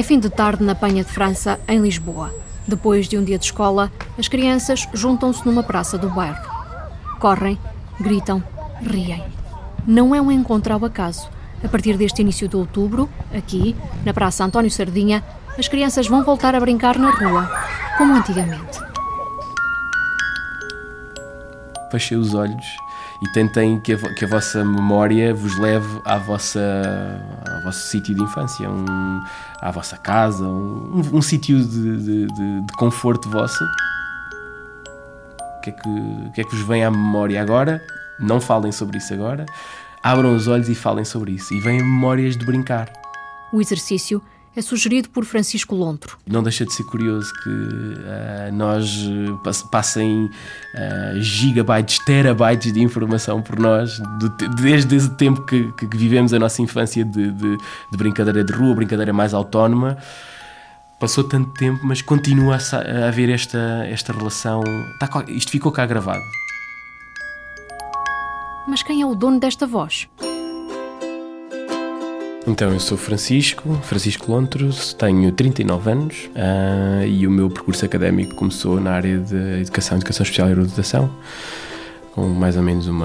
É fim de tarde na Penha de França, em Lisboa. Depois de um dia de escola, as crianças juntam-se numa praça do bairro. Correm, gritam, riem. Não é um encontro ao acaso. A partir deste início de outubro, aqui, na Praça António Sardinha, as crianças vão voltar a brincar na rua, como antigamente. Fechem os olhos e tentem que a, que a, vossa memória vos leve à vossa, ao vosso sítio de infância, um, à vossa casa, um, um, um sítio de, de, de, de, conforto vosso. O que, é que, o que é que vos vem à memória agora? Não falem sobre isso agora. Abram os olhos e falem sobre isso. E vêm memórias de brincar. O exercício é sugerido por Francisco Lontro. Não deixa de ser curioso que uh, nós uh, passem uh, gigabytes, terabytes de informação por nós, de, desde esse tempo que, que, vivemos a nossa infância de, de, de, brincadeira de rua, brincadeira mais autónoma. Passou tanto tempo, mas continua a, a haver esta, esta relação. Está, isto ficou cá gravado. Mas quem é o dono desta voz? Então, eu sou Francisco, Francisco Lontros, tenho 39 anos uh, e o meu percurso académico começou na área de Educação, Educação Especial e Reabilitação, com mais ou menos um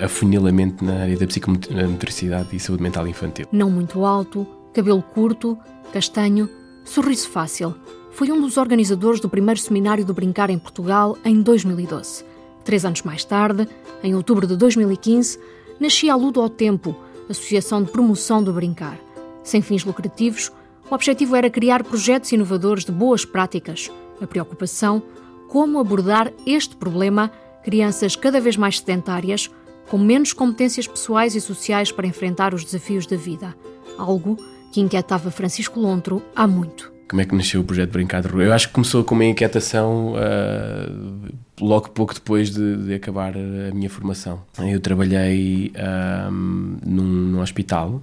afunilamento na área da psicomotricidade e saúde mental infantil. Não muito alto, cabelo curto, castanho, sorriso fácil. Foi um dos organizadores do primeiro seminário do Brincar em Portugal em 2012. Três anos mais tarde, em outubro de 2015, nascia a Ludo ao Tempo, Associação de Promoção do Brincar. Sem fins lucrativos, o objetivo era criar projetos inovadores de boas práticas. A preocupação, como abordar este problema, crianças cada vez mais sedentárias, com menos competências pessoais e sociais para enfrentar os desafios da vida. Algo que inquietava Francisco Lontro há muito. Como é que nasceu o projeto Brincar de Rua? Eu acho que começou com uma inquietação uh, logo pouco depois de, de, acabar a minha formação. Eu trabalhei um, num, num, hospital,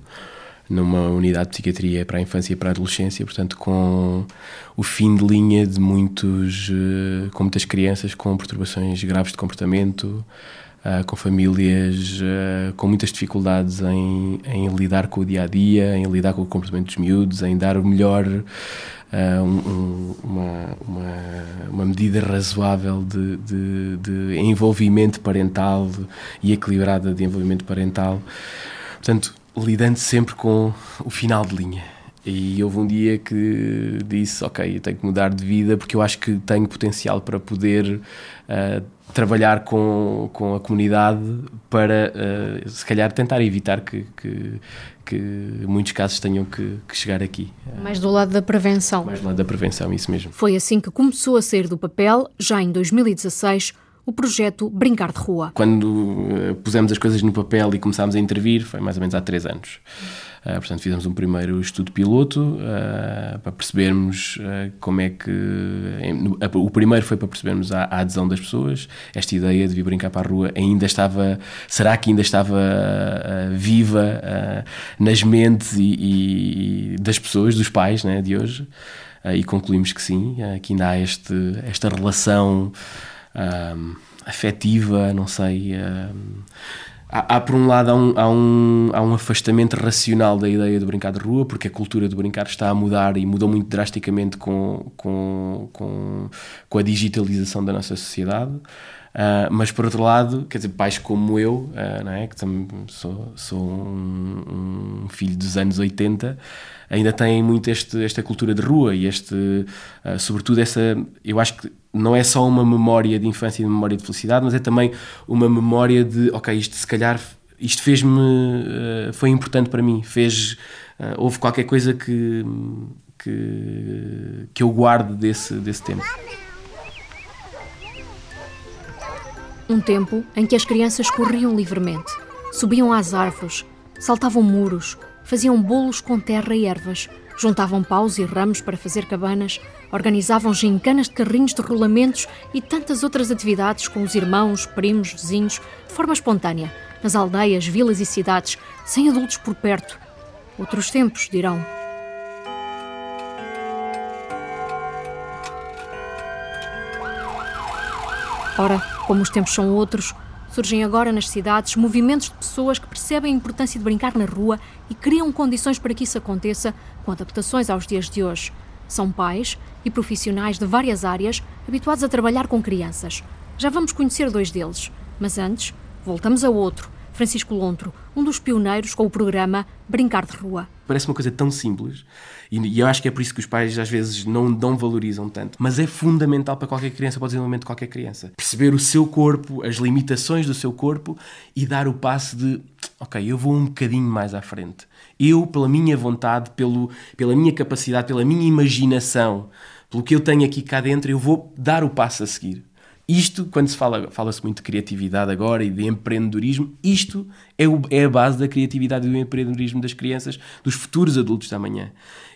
numa unidade de psiquiatria para a infância e para a adolescência, portanto, com o fim de linha de muitos, uh, com muitas crianças com perturbações graves de comportamento. Uh, com famílias uh, com muitas dificuldades em, em, lidar com o dia a dia, em lidar com o comportamento dos miúdos, em dar o melhor uh, um, uma, uma, uma, medida razoável de, de, de, envolvimento parental e equilibrada de envolvimento parental. Portanto, lidando sempre com o final de linha. E houve um dia que disse: Ok, eu tenho que mudar de vida porque eu acho que tenho potencial para poder uh, trabalhar com, com a comunidade para, uh, se calhar, tentar evitar que, que, que muitos casos tenham que, que, chegar aqui. Mais do lado da prevenção. Mais do lado da prevenção, isso mesmo. Foi assim que começou a sair do papel, já em 2016, o projeto Brincar de Rua. Quando uh, pusemos as coisas no papel e começámos a intervir, foi mais ou menos há três anos. Uh, portanto, fizemos um primeiro estudo piloto uh, para percebermos uh, como é que. Em, o primeiro foi para percebermos a, a, adesão das pessoas. Esta ideia de vir brincar para a rua ainda estava. Será que ainda estava viva nas mentes e, e, das pessoas, dos pais né, de hoje? e concluímos que sim, que ainda há este, esta relação afetiva, não sei há, por um lado há um, há, um, há um afastamento racional da ideia de brincar de rua, porque a cultura de brincar está a mudar e mudou muito drasticamente com, com, com, com a digitalização da nossa sociedade. Uh, mas por outro lado, quer dizer, pais como eu, uh, não é? que também sou, sou um, um, filho dos anos 80, ainda têm muito este, esta cultura de rua e este, uh, sobretudo essa, eu acho que não é só uma memória de infância e memória de felicidade, mas é também uma memória de, ok, isto se calhar, isto fez-me, foi importante para mim, fez, houve qualquer coisa que, que, que eu guardo desse, desse tempo. Um tempo em que as crianças corriam livremente, subiam às árvores, saltavam muros, faziam bolos com terra e ervas, juntavam paus e ramos para fazer cabanas, organizavam gincanas de carrinhos de rolamentos e tantas outras atividades com os irmãos, primos, vizinhos, de forma espontânea, nas aldeias, vilas e cidades, sem adultos por perto. Outros tempos, dirão. Ora, como os tempos são outros, Surgem agora nas cidades movimentos de pessoas que percebem a importância de brincar na rua e criam condições para que isso aconteça, com adaptações aos dias de hoje. São pais e profissionais de várias áreas habituados a trabalhar com crianças. Já vamos conhecer dois deles, mas antes, voltamos a outro, Francisco Lontro, um dos pioneiros com o programa Brincar de Rua. Parece uma coisa tão simples e eu acho que é por isso que os pais às vezes não, não valorizam tanto, mas é fundamental para qualquer criança, para o desenvolvimento de qualquer criança. Perceber o seu corpo, as limitações do seu corpo e dar o passo de, ok, eu vou um bocadinho mais à frente. Eu, pela minha vontade, pelo, pela minha capacidade, pela minha imaginação, pelo que eu tenho aqui cá dentro, eu vou dar o passo a seguir. Isto, quando se fala, fala-se muito de criatividade agora e de empreendedorismo, isto é, o, é a base da criatividade e do empreendedorismo das crianças, dos futuros adultos da manhã.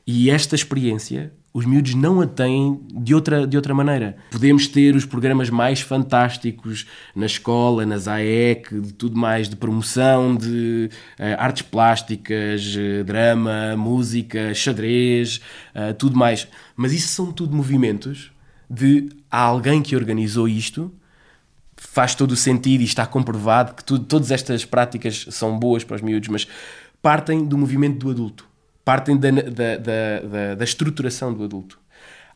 E esta experiência, os miúdos não a têm de outra, de outra maneira. Podemos ter os programas mais fantásticos na escola, nas AEC, de tudo mais, de promoção de uh, artes plásticas, uh, drama, música, xadrez, uh, tudo mais. Mas isso são tudo movimentos de há alguém que organizou isto, faz todo o sentido e está comprovado que tudo, todas estas práticas são boas para os miúdos, mas partem do movimento do adulto, partem da, da, da, da estruturação do adulto.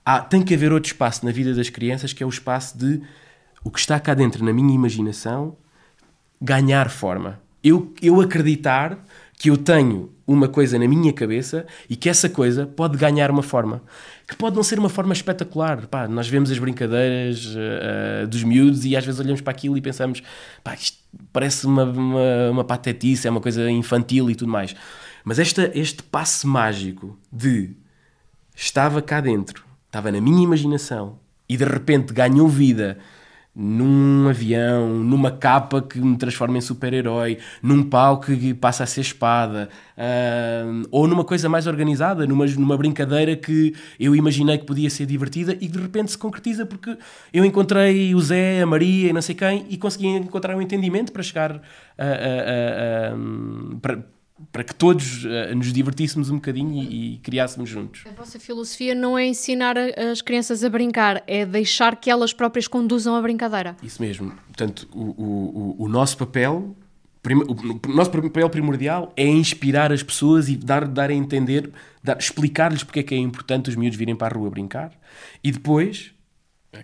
Há, tem que haver outro espaço na vida das crianças que é o espaço de o que está cá dentro na minha imaginação ganhar forma. Eu, eu acreditar que eu tenho uma coisa na minha cabeça e que essa coisa pode ganhar uma forma. Que pode não ser uma forma espetacular. Pá, nós vemos as brincadeiras uh, dos miúdos e às vezes olhamos para aquilo e pensamos pá, isto parece uma, uma, uma patetice, é uma coisa infantil e tudo mais. Mas esta, este passe mágico de estava cá dentro, estava na minha imaginação e de repente ganhou vida num avião, numa capa que me transforma em super-herói, num pau que passa a ser espada, uh, ou numa coisa mais organizada, numa, numa brincadeira que eu imaginei que podia ser divertida e de repente se concretiza porque eu encontrei o Zé, a Maria e não sei quem e consegui encontrar um entendimento para chegar a, a, a, a para, para que todos uh, nos divertíssemos um bocadinho e, e, criássemos juntos. A vossa filosofia não é ensinar as crianças a brincar, é deixar que elas próprias conduzam a brincadeira. Isso mesmo. Portanto, o, o, o nosso papel, o nosso papel primordial é inspirar as pessoas e dar, dar a entender, explicar-lhes porque é que é importante os miúdos virem para a rua brincar e depois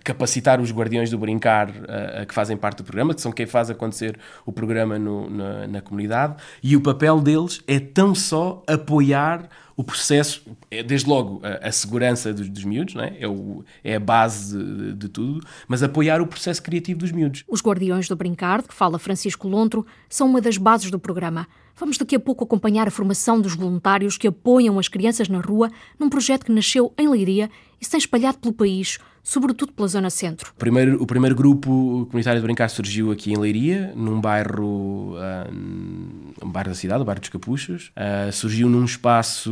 capacitar os guardiões do brincar uh, que fazem parte do programa, que são quem faz acontecer o programa no, na, na, comunidade, e o papel deles é tão só apoiar o processo, é, desde logo a, a segurança dos, dos miúdos, não é? É, o, é a base de, de, tudo, mas apoiar o processo criativo dos miúdos. Os guardiões do brincar, de que fala Francisco Lontro, são uma das bases do programa. Vamos daqui a pouco acompanhar a formação dos voluntários que apoiam as crianças na rua num projeto que nasceu em Leiria e se tem espalhado pelo país sobretudo pela zona centro. Primeiro, o primeiro grupo comunitário de brincar surgiu aqui em Leiria, num bairro, uh, um bairro da cidade, o bairro dos Capuchos. Uh, surgiu num espaço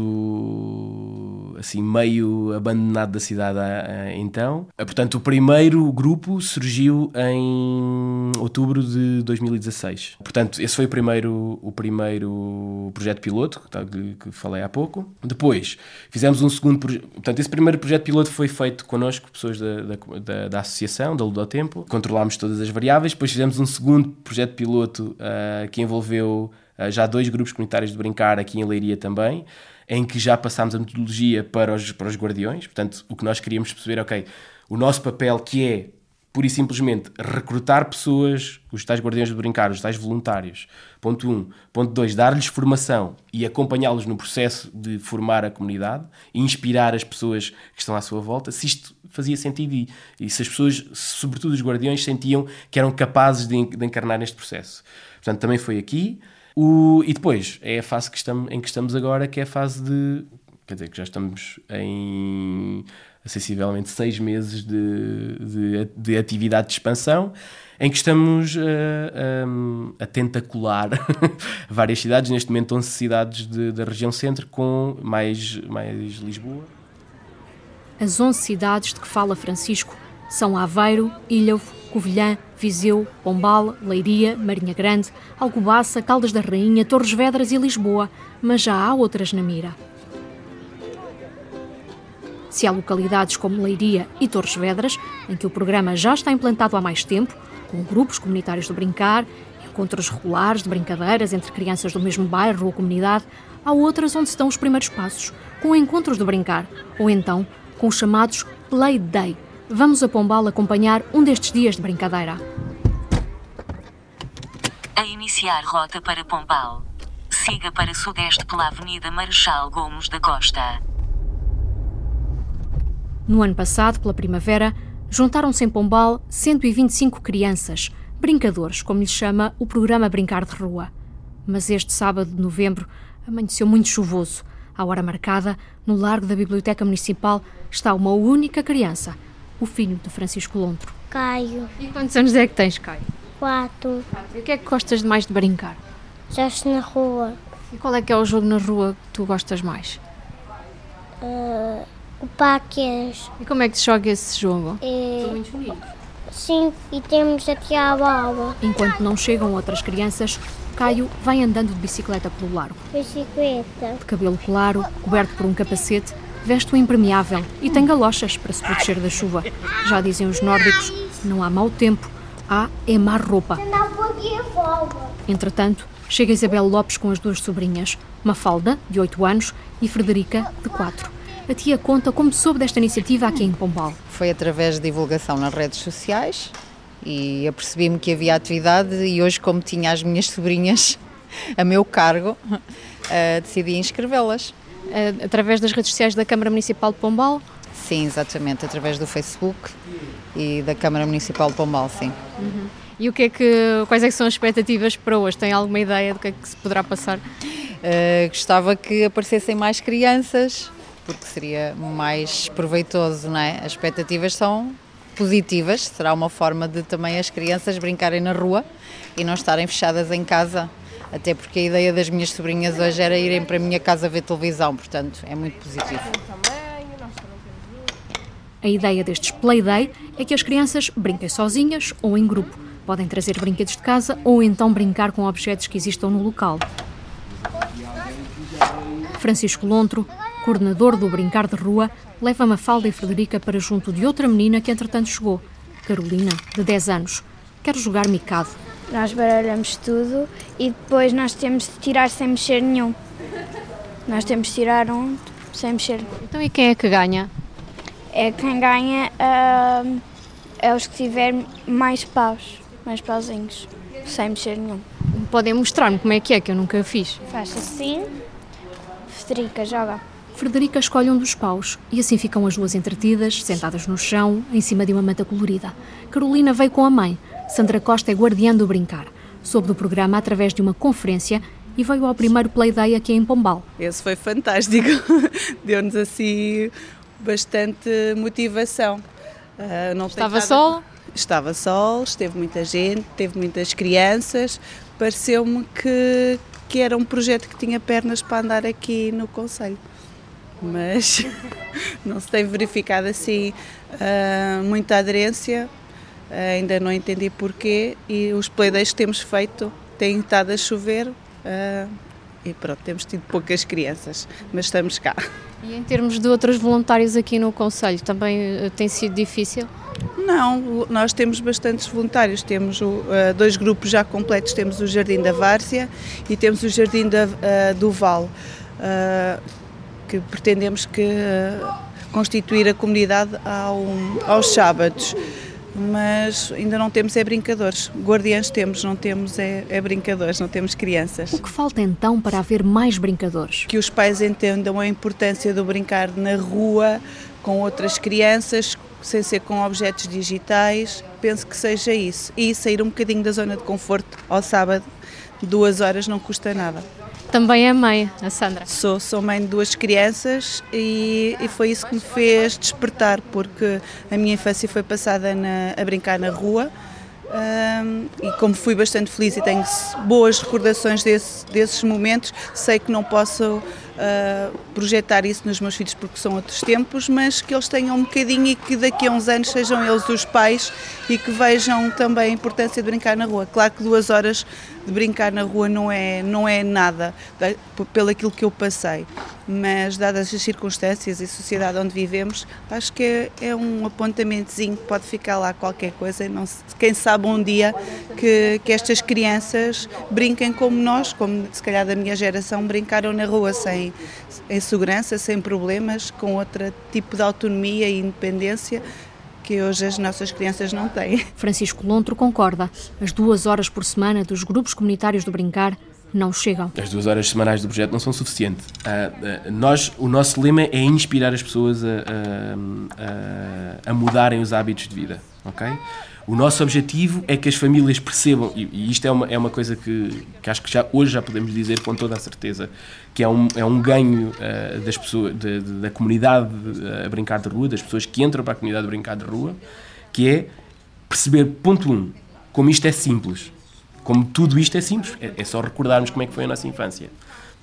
assim meio abandonado da cidade uh, então. portanto, o primeiro grupo surgiu em outubro de 2016. Portanto, esse foi o primeiro, o primeiro projeto piloto que, que falei há pouco. Depois, fizemos um segundo projeto. Portanto, esse primeiro projeto piloto foi feito connosco, pessoas da, da, da, associação, da Ludotempo. Controlámos todas as variáveis. Depois fizemos um segundo projeto piloto uh, que envolveu uh, já dois grupos comunitários de brincar aqui em Leiria também, em que já passámos a metodologia para os, para os guardiões. Portanto, o que nós queríamos perceber, ok, o nosso papel que é pura e simplesmente recrutar pessoas, os tais guardiões de brincar, os tais voluntários. Ponto 1. Um. Ponto 2. Dar-lhes formação e acompanhá-los no processo de formar a comunidade e inspirar as pessoas que estão à sua volta. Se isto fazia sentido e, e se as pessoas, sobretudo os guardiões, sentiam que eram capazes de, de encarnar neste processo. Portanto, também foi aqui. O, e depois é a fase que estamos, em que estamos agora, que é a fase de. Quer dizer, que já estamos em sensivelmente seis meses de, de, de, atividade de expansão, em que estamos uh, um, a tentacular várias cidades, neste momento 11 cidades de, da região centro, com mais, mais Lisboa. As 11 cidades de que fala Francisco são Aveiro, Ilhavo, Covilhã, Viseu, Pombal, Leiria, Marinha Grande, Alcobaça, Caldas da Rainha, Torres Vedras e Lisboa, mas já há outras na mira. Se há localidades como Leiria e Torres Vedras, em que o programa já está implantado há mais tempo, com grupos comunitários de brincar, encontros regulares de brincadeiras entre crianças do mesmo bairro ou comunidade, há outras onde estão os primeiros passos, com encontros de brincar, ou então com os chamados Play Day. Vamos a Pombal acompanhar um destes dias de brincadeira. A iniciar rota para Pombal. Siga para sudeste pela Avenida Marechal Gomes da Costa. No ano passado, pela primavera, juntaram-se em Pombal 125 crianças, brincadores, como lhe chama o programa Brincar de Rua. Mas este sábado de novembro amanheceu muito chuvoso. À hora marcada, no largo da Biblioteca Municipal, está uma única criança, o filho de Francisco Lontro. Caio, E quantos anos é que tens, Caio? quatro, E o que é que gostas mais de brincar? estou na rua. E qual é que é o jogo na rua que tu gostas mais? O Paqueras. E como é que se joga esse jogo? É, sim, e temos aqui a bola. Enquanto não chegam outras crianças, Caio vai andando de bicicleta pelo largo. Bicicleta. De cabelo claro, coberto por um capacete, veste o impermeável e tem galochas para se proteger da chuva. Já dizem os nórdicos, não há mau tempo, há é má roupa. Entretanto, chega Isabel Lopes com as duas sobrinhas, Mafalda, de 8 anos, e Frederica, de 4. A tia conta como soube desta iniciativa aqui em Pombal. Foi através de divulgação nas redes sociais e apercebi-me que havia atividade e hoje, como tinha as minhas sobrinhas a meu cargo, eh, decidi inscrevê-las. Eh, Através das redes sociais da Câmara Municipal de Pombal, Sim, exatamente, através do Facebook e da Câmara Municipal de Pombal, sim. E o que é que, quais é que são as expectativas para hoje? Tem alguma ideia do que é que se poderá passar? Eh, gostava que aparecessem mais crianças, porque seria mais proveitoso, não é? As expectativas são positivas, será uma forma de também as crianças brincarem na rua e não estarem fechadas em casa. Até porque a ideia das minhas sobrinhas hoje era irem para a minha casa ver televisão, portanto é muito positivo. A ideia destes Playday é que as crianças brinquem sozinhas ou em grupo. Podem trazer brinquedos de casa ou então brincar com objetos que existam no local. Francisco Lontro, coordenador do Brincar de Rua, leva Mafalda e Frederica para junto de outra menina que entretanto chegou, Carolina, de 10 anos. Quer jogar micado. Nós baralhamos tudo e depois nós temos de tirar sem mexer nenhum. Nós temos de tirar um sem mexer. Então e quem é que ganha? É quem ganha ahm, é os que tiver mais paus, mais pauzinhos, sem mexer nenhum. Podem mostrar-me como é que é, que eu nunca fiz. Faz assim, Federica joga. Frederica escolhe um dos paus e assim ficam as duas entretidas, sentadas no chão, em cima de uma manta colorida. Carolina veio com a mãe. Sandra Costa é guardiã do brincar. Soube do programa através de uma conferência e veio ao primeiro Playday aqui em Pombal. Esse foi fantástico, deu-nos assim bastante motivação. Ah, não Estava nada- sol? Estava sol, esteve muita gente, teve muitas crianças. Pareceu-me que, que era um projeto que tinha pernas para andar aqui no Conselho. Mas não se tem verificado assim ah, muita aderência, Ah, ainda não entendi porquê. E os playdays que temos feito têm estado a chover. ah, e pronto, temos tido poucas crianças, mas estamos cá. E em termos de outros voluntários aqui no Conselho, também tem sido difícil? Não, nós temos bastantes voluntários. Temos dois grupos já completos. Temos o Jardim da Várzea e temos o Jardim da, do Val, que pretendemos que eh, constituir a comunidade ao, aos sábados. Mas ainda não temos é brincadores. Guardiães temos, não temos é, é brincadores, não temos crianças. O que falta então para haver mais brincadores? que os pais entendam a importância do brincar na rua com outras crianças, sem ser com objetos digitais. Penso que seja isso. E sair um bocadinho da zona de conforto ao sábado, duas horas não custa nada. Também é mãe, a Sandra. Sou, sou mãe de duas crianças e, e foi isso que me fez despertar, porque a minha infância foi passada na- a brincar na rua. Ahm, e como fui bastante feliz e tenho boas recordações desse- desses momentos, sei que não posso uh, projetar isso nos meus filhos porque são outros tempos, mas que eles tenham um bocadinho e que daqui a uns anos sejam eles os pais e que vejam também a importância de brincar na rua. Claro que duas horas de brincar na rua não é, não é nada, pelo aquilo que eu passei, mas dadas as circunstâncias e sociedade onde vivemos, acho que é, é um apontamentozinho que pode ficar lá qualquer coisa, não, quem sabe um dia que, que estas crianças brinquem como nós, como se calhar da minha geração, brincaram na rua sem em segurança, sem problemas, com outro tipo de autonomia e independência que hoje as nossas crianças não têm. Francisco Lontro concorda. As duas horas por semana dos grupos comunitários do Brincar não chegam. As duas horas semanais do projeto não são suficientes. Uh, uh, nós, o nosso lema é inspirar as pessoas a, a, a, a mudarem os hábitos de vida, ok? O nosso objetivo é que as famílias percebam, e, e isto é uma, é uma coisa que, que acho que já, hoje já podemos dizer com toda a certeza, que é um, é um ganho uh, das pessoas, de, de, da comunidade uh, a brincar de rua, das pessoas que entram para a comunidade a brincar de rua, que é perceber, ponto um, como isto é simples. Como tudo isto é simples, é, é só recordarmos como é que foi a nossa infância.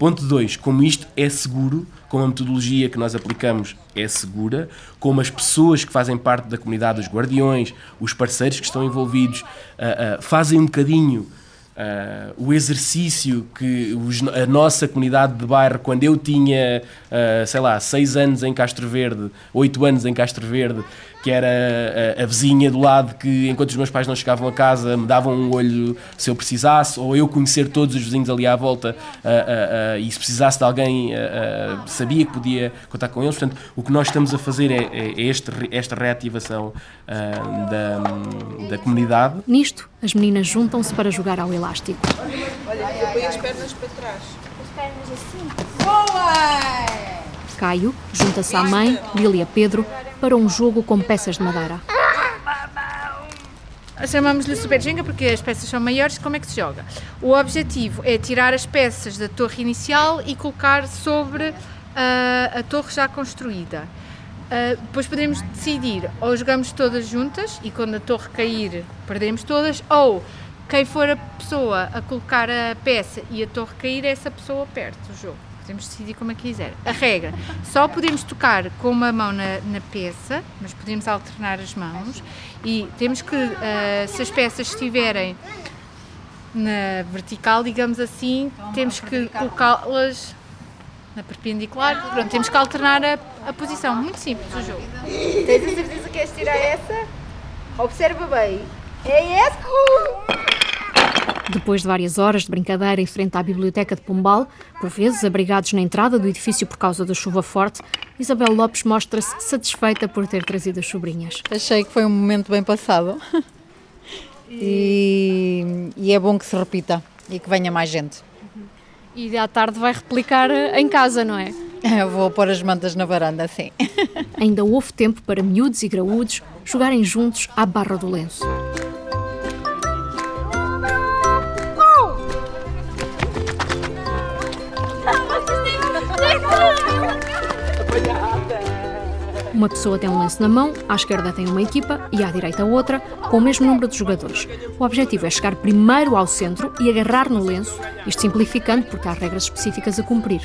Ponto 2, como isto é seguro, como a metodologia que nós aplicamos é segura, como as pessoas que fazem parte da comunidade, os guardiões, os parceiros que estão envolvidos, uh, uh, fazem um bocadinho Uh, o exercício que os, a nossa comunidade de bairro, quando eu tinha, uh, sei lá, 6 anos em Castro Verde, 8 anos em Castro Verde, que era a, a, vizinha do lado que, enquanto os meus pais não chegavam a casa, me davam um olho se eu precisasse, ou eu conhecer todos os vizinhos ali à volta uh, e se precisasse de alguém, sabia que podia contar com eles. Portanto, o que nós estamos a fazer é, é, este, esta reativação da, da comunidade. Nisto, as meninas juntam-se para jogar ao elástico. Olha, põe as pernas para trás. As pernas assim. Boa! Caio junta-se à mãe, Lília Pedro, para um jogo com peças de madeira. Chamamos-lhe Super Jenga porque as peças são maiores. Como é que se joga? O objetivo é tirar as peças da torre inicial e colocar sobre uh, a torre já construída. Uh, depois podemos decidir ou jogamos todas juntas e quando a torre cair perdemos todas, ou quem for a pessoa a colocar a peça e a torre cair, essa pessoa perde o jogo. Podemos decidir como é que quiser. A regra, só podemos tocar com uma mão na, na peça, mas podemos alternar as mãos e temos que, uh, se as peças estiverem na vertical, digamos assim, temos que colocá-las na perpendicular. Pronto, temos que alternar a, a posição. Muito simples o jogo. Tens a certeza que queres tirar essa? Observa bem. É essa? Depois de várias horas de brincadeira em frente à biblioteca de Pombal, por vezes abrigados na entrada do edifício por causa da chuva forte, Isabel Lopes mostra-se satisfeita por ter trazido as sobrinhas. Achei que foi um momento bem passado e, e é bom que se repita e que venha mais gente. E à tarde vai replicar eh, em casa, não é? Eu vou pôr as mantas na varanda, sim. Ainda houve tempo para miúdos e graúdos jogarem juntos à barra do lenço. Uma pessoa tem um lance na mão, à esquerda tem uma equipa e à direita outra, com o mesmo número de jogadores. O objetivo é chegar primeiro ao centro e agarrar no lenço, isto simplificando porque há regras específicas a cumprir.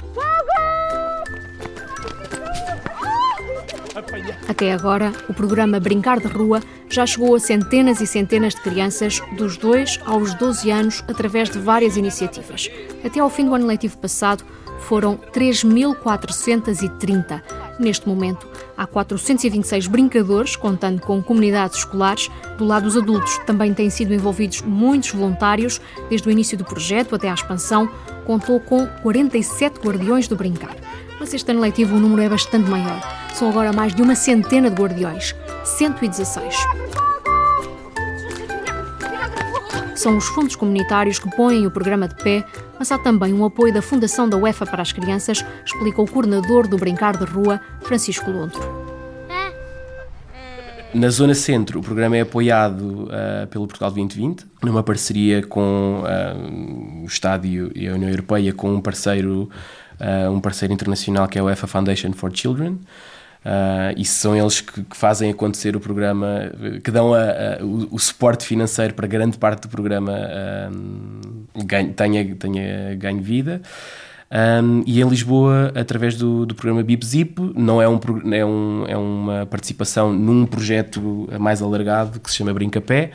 Até agora, o programa Brincar de Rua já chegou a centenas e centenas de crianças dos 2 aos 12 anos através de várias iniciativas. Até ao fim do ano letivo passado, foram 3.430. Neste momento, há 426 brincadores, contando com comunidades escolares. Do lado dos adultos, também têm sido envolvidos muitos voluntários, desde o início do projeto até à expansão. Contou com 47 guardiões do brincar. Mas este ano letivo o número é bastante maior. São agora mais de uma centena de guardiões 116. São os fundos comunitários que põem o programa de pé, mas há também um apoio da Fundação da UEFA para as Crianças, explica o coordenador do Brincar de Rua, Francisco Lontro. Na Zona Centro, o programa é apoiado uh, pelo Portugal 2020, numa parceria com uh, o Estádio e a União Europeia, com um parceiro, uh, um parceiro internacional que é a UEFA Foundation for Children. Uh, e são eles que, que, fazem acontecer o programa, que dão a, a, o, o, suporte financeiro para grande parte do programa uh, ganho, tenha, tenha ganho vida. Um, e em Lisboa, através do, do programa Bip Zip, não é, um, é, um, é uma participação num projeto mais alargado que se chama Brincapé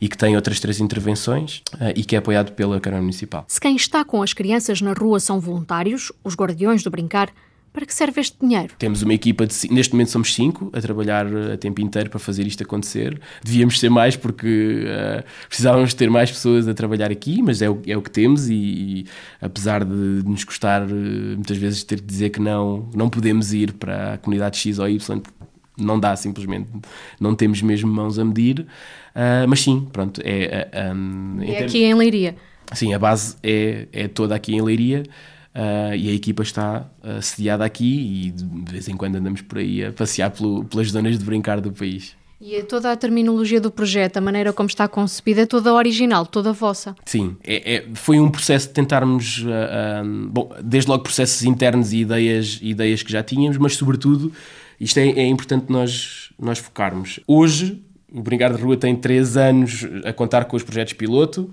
e que tem outras três intervenções e que é apoiado pela Câmara Municipal. Se quem está com as crianças na rua são voluntários, os guardiões do brincar, para que serve este dinheiro? Temos uma equipa de. Neste momento somos cinco a trabalhar a tempo inteiro para fazer isto acontecer. Devíamos ser mais porque uh, precisávamos ter mais pessoas a trabalhar aqui, mas é o, é o que temos e, e apesar de nos custar uh, muitas vezes ter de dizer que não, não podemos ir para a comunidade X ou Y, não dá simplesmente, não temos mesmo mãos a medir, uh, mas sim, pronto. É, um, é aqui em Leiria. Sim, a base é, é toda aqui em Leiria. Uh, e a equipa está uh, sediada aqui e de vez em quando andamos por aí a passear pelo, pelas zonas de brincar do país. E é toda a terminologia do projeto, a maneira como está concebida, é toda original, toda vossa. Sim, é, é, foi um processo de tentarmos, uh, bom, desde logo processos internos e ideias, ideias que já tínhamos, mas sobretudo, isto é, é importante nós, nós focarmos. Hoje, o Brincar de Rua tem três anos a contar com os projetos piloto,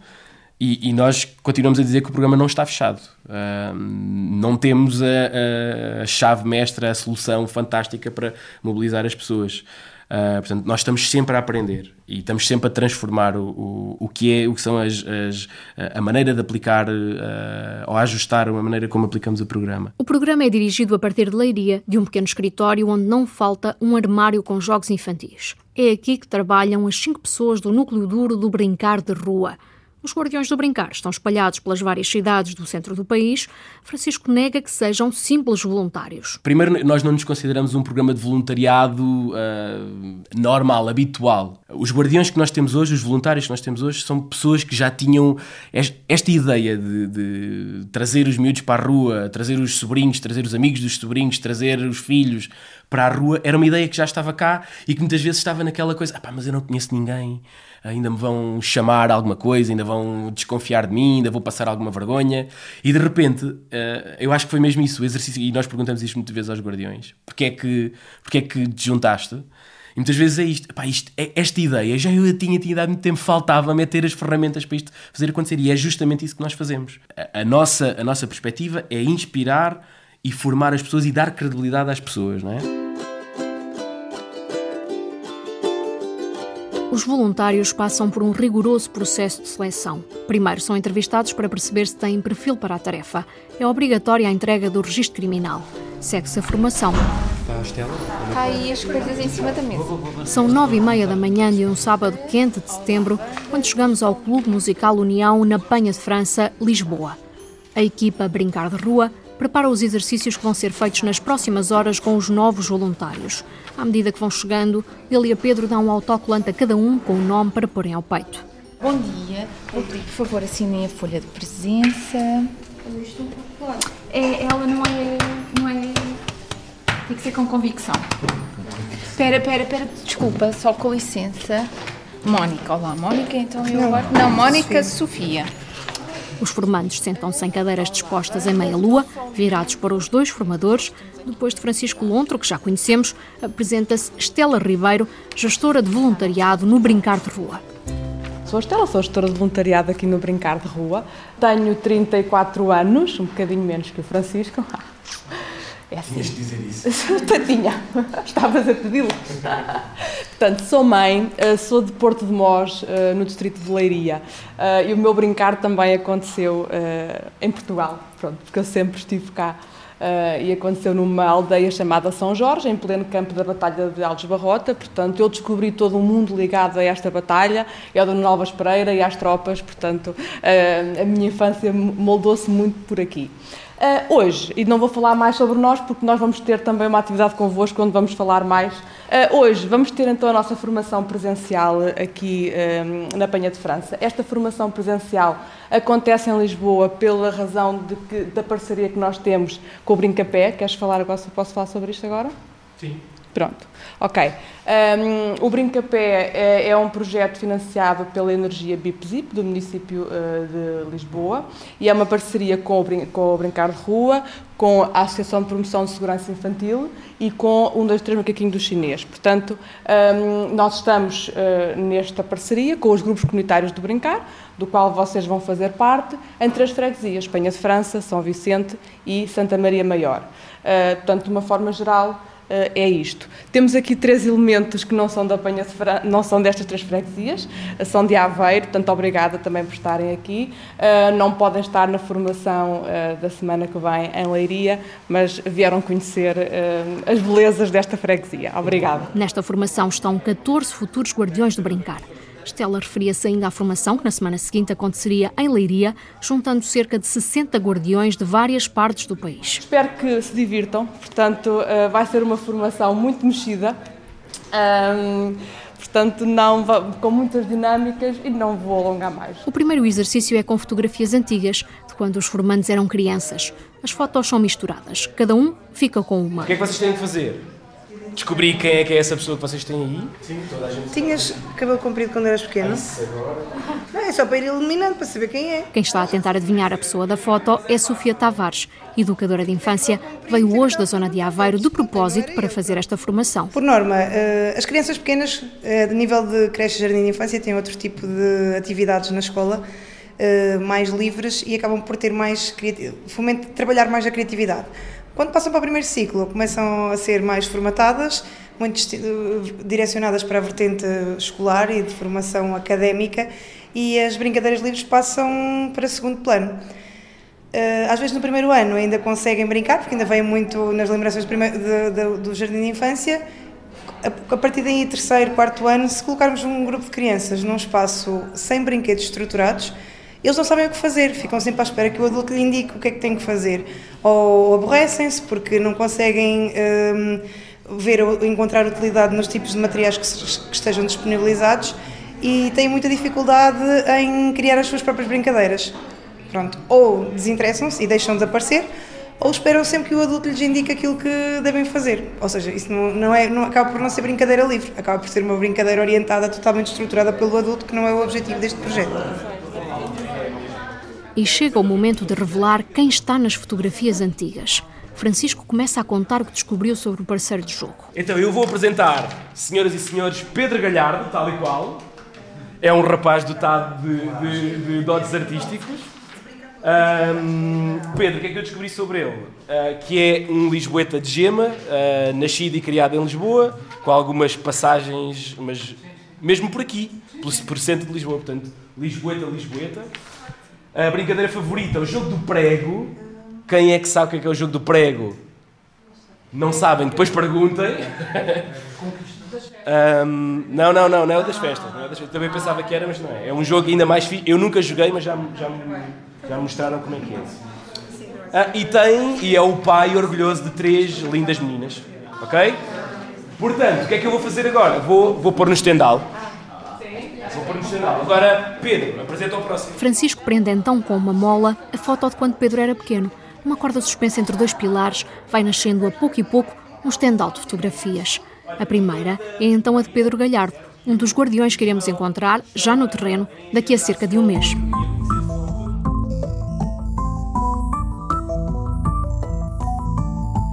e, e, nós continuamos a dizer que o programa não está fechado. Uh, não temos a, a, chave mestra, a solução fantástica para mobilizar as pessoas. Uh, portanto, nós estamos sempre a aprender e estamos sempre a transformar o, o, o que é, o que são as, as a maneira de aplicar uh, ou a ajustar a maneira como aplicamos o programa. O programa é dirigido a partir de Leiria, de um pequeno escritório onde não falta um armário com jogos infantis. É aqui que trabalham as cinco pessoas do núcleo duro do brincar de rua. Os Guardiões do Brincar estão espalhados pelas várias cidades do centro do país. Francisco nega que sejam simples voluntários. Primeiro, nós não nos consideramos um programa de voluntariado uh, normal, habitual. Os guardiões que nós temos hoje, os voluntários que nós temos hoje, são pessoas que já tinham esta ideia de, de trazer os miúdos para a rua, trazer os sobrinhos, trazer os amigos dos sobrinhos, trazer os filhos para a rua. Era uma ideia que já estava cá e que muitas vezes estava naquela coisa: ah, pá, mas eu não conheço ninguém ainda me vão chamar alguma coisa, ainda vão desconfiar de mim, ainda vou passar alguma vergonha. E de repente, eh, eu acho que foi mesmo isso, o exercício, e nós perguntamos isto muitas vezes aos guardiões: porque é que, porque é que te juntaste? E muitas vezes é isto, pá, isto é, esta ideia, já eu tinha, tinha dado muito tempo, faltava-me ter as ferramentas para isto fazer acontecer. E é justamente isso que nós fazemos. A, a, nossa, a nossa perspectiva é inspirar e formar as pessoas e dar credibilidade às pessoas, não é? Os voluntários passam por um rigoroso processo de seleção. Primeiro são entrevistados para perceber se têm perfil para a tarefa. É obrigatória a entrega do registro criminal. Segue-se a formação. Está aí as coisas em cima da mesa. São nove e meia da manhã de um sábado quente de setembro, quando chegamos ao Clube Musical União, na Penha de França, Lisboa. A equipa Brincar de Rua prepara os exercícios que vão ser feitos nas próximas horas com os novos voluntários. À medida que vão chegando, ele e a Pedro dão um autocolante a cada um com o um nome para porem ao peito. Bom dia. Vou pedir, por favor, assinem a folha de presença. É, ela não é, não é... Tem que ser com convicção. Espera, espera, espera. Desculpa, só com licença. Mónica, olá, Mónica, então eu agora... Não, Mónica Sofia. Os formandos sentam-se em cadeiras dispostas em meia-lua, virados para os dois formadores. Depois de Francisco Lontro, que já conhecemos, apresenta-se Estela Ribeiro, gestora de voluntariado no Brincar de Rua. Sou a Estela, sou gestora de voluntariado aqui no Brincar de Rua. Tenho 34 anos, um bocadinho menos que o Francisco. É assim. Tinhas de dizer isso. Tinha, estavas a pedi-lo. Portanto, sou mãe, eh, sou de Porto de Mós, eh, no distrito de Leiria, eh, e o meu brincar também aconteceu em Portugal, pronto, porque eu sempre estive cá. e aconteceu numa aldeia chamada São Jorge, em pleno campo da Batalha de Alves Barrota. Portanto, eu descobri todo um mundo ligado a esta batalha, e ao Dono Alves Pereira e às tropas. Portanto, a minha infância moldou-se muito por aqui. Uh, hoje, e não vou falar mais sobre nós, porque nós vamos ter também uma atividade convosco onde vamos falar mais. Uh, hoje vamos ter então a nossa formação presencial aqui uh, na Penha de França. Esta formação presencial acontece em Lisboa pela razão que, da parceria que nós temos com o Brincapé. Queres falar agora? Posso falar sobre isto agora? Sim. Pronto, ok. Um, o Brincapé é, é, um projeto financiado pela Energia BIPZIP, do município uh, de Lisboa, e é uma parceria com o, com o Brincar de Rua, com a Associação de Promoção de Segurança Infantil e com um, dois, três macaquinhos do chinês. Portanto, um, nós estamos uh, nesta parceria com os grupos comunitários do Brincar, do qual vocês vão fazer parte, em três freguesias, Penha de França, São Vicente e Santa Maria Maior. Uh, portanto, de uma forma geral, é isto. Temos aqui três elementos que não são, de Fran... não são destas três freguesias, uh, são de Aveiro, portanto, obrigada também por estarem aqui. não podem estar na formação da semana que vem em Leiria, mas vieram conhecer as belezas desta freguesia. Obrigada. Nesta formação estão 14 futuros guardiões do brincar. Stella referia-se ainda à formação que na semana seguinte aconteceria em Leiria, juntando cerca de 60 guardiões de várias partes do país. Espero que se divirtam, portanto, eh, vai ser uma formação muito mexida. Um, portanto, não, com muitas dinâmicas e não vou alongar mais. O primeiro exercício é com fotografias antigas, de quando os formandos eram crianças. As fotos são misturadas, cada um fica com uma. O que é que vocês têm que fazer? Descobri quem é que é essa pessoa que vocês têm aí. Sim, toda a gente. Tinhas cabelo comprido quando eras pequeno? Não, é só para ir iluminando, para saber quem é. Quem está a tentar adivinhar a pessoa da foto é Sofia Tavares, educadora de infância, veio hoje da zona de Aveiro de propósito para fazer esta formação. Por norma, eh, as crianças pequenas, eh, de nível de creche e jardim de infância, têm outro tipo de atividades na escola eh, mais livres e acabam por ter mais fomento, trabalhar mais a criatividade. Quando passam para o primeiro ciclo, começam a ser mais formatadas, muito direcionadas para a vertente escolar e de formação académica, e as brincadeiras livres passam para segundo plano. Eh, às vezes no primeiro ano ainda conseguem brincar, porque ainda vêm muito nas de, do jardim de infância. A partir daí, terceiro, quarto ano, se colocarmos um grupo de crianças num espaço sem brinquedos estruturados, eles não sabem o que fazer, ficam sempre à espera que o adulto lhe indique o que é que tem que fazer. Ou aborrecem-se porque não conseguem um, ver encontrar utilidade nos tipos de materiais que, que estejam disponibilizados e têm muita dificuldade em criar as suas próprias brincadeiras. Pronto, ou desinteressam-se e deixam de aparecer, ou esperam sempre que o adulto lhes indique aquilo que devem fazer. Ou seja, isso não, não, é, não acaba por não ser brincadeira livre, acaba por ser uma brincadeira orientada, totalmente estruturada pelo adulto, que não é o objetivo deste projeto e chega o momento de revelar quem está nas fotografias antigas. Francisco começa a contar o que descobriu sobre o parceiro de jogo. Então, eu vou apresentar, senhoras e senhores, Pedro Galhardo, tal e qual. É um rapaz dotado de, de, de dotes artísticos. Um, Pedro, o que é que eu descobri sobre ele? Uh, que é um lisboeta de gema, uh, nascido e criado em Lisboa, com algumas passagens, mas mesmo por aqui, por centro de Lisboa. Portanto, Lisboeta, Lisboeta. A brincadeira favorita, o jogo do prego. Quem é que sabe o que é, que é o jogo do prego? Não sabem, depois perguntem. um, não, não, não, não é o das festas. Não é das festas. Também pensava que era, mas não é. É um jogo ainda mais fixe. Eu nunca joguei, mas já, já, já mostraram como é que é. Ah, e tem, e é o pai orgulhoso de três lindas meninas. Ok? Portanto, o que é que eu vou fazer agora? Vou, vou pôr no estendal. Vou pôr no. Agora, Pedro, apresenta o próximo. Francisco prende então com uma mola a foto de quando Pedro era pequeno. Uma corda suspensa entre dois pilares vai nascendo a pouco e pouco um estendal de fotografias. A primeira é então a de Pedro Galhardo, um dos guardiões que iremos encontrar já no terreno daqui a cerca de um mês.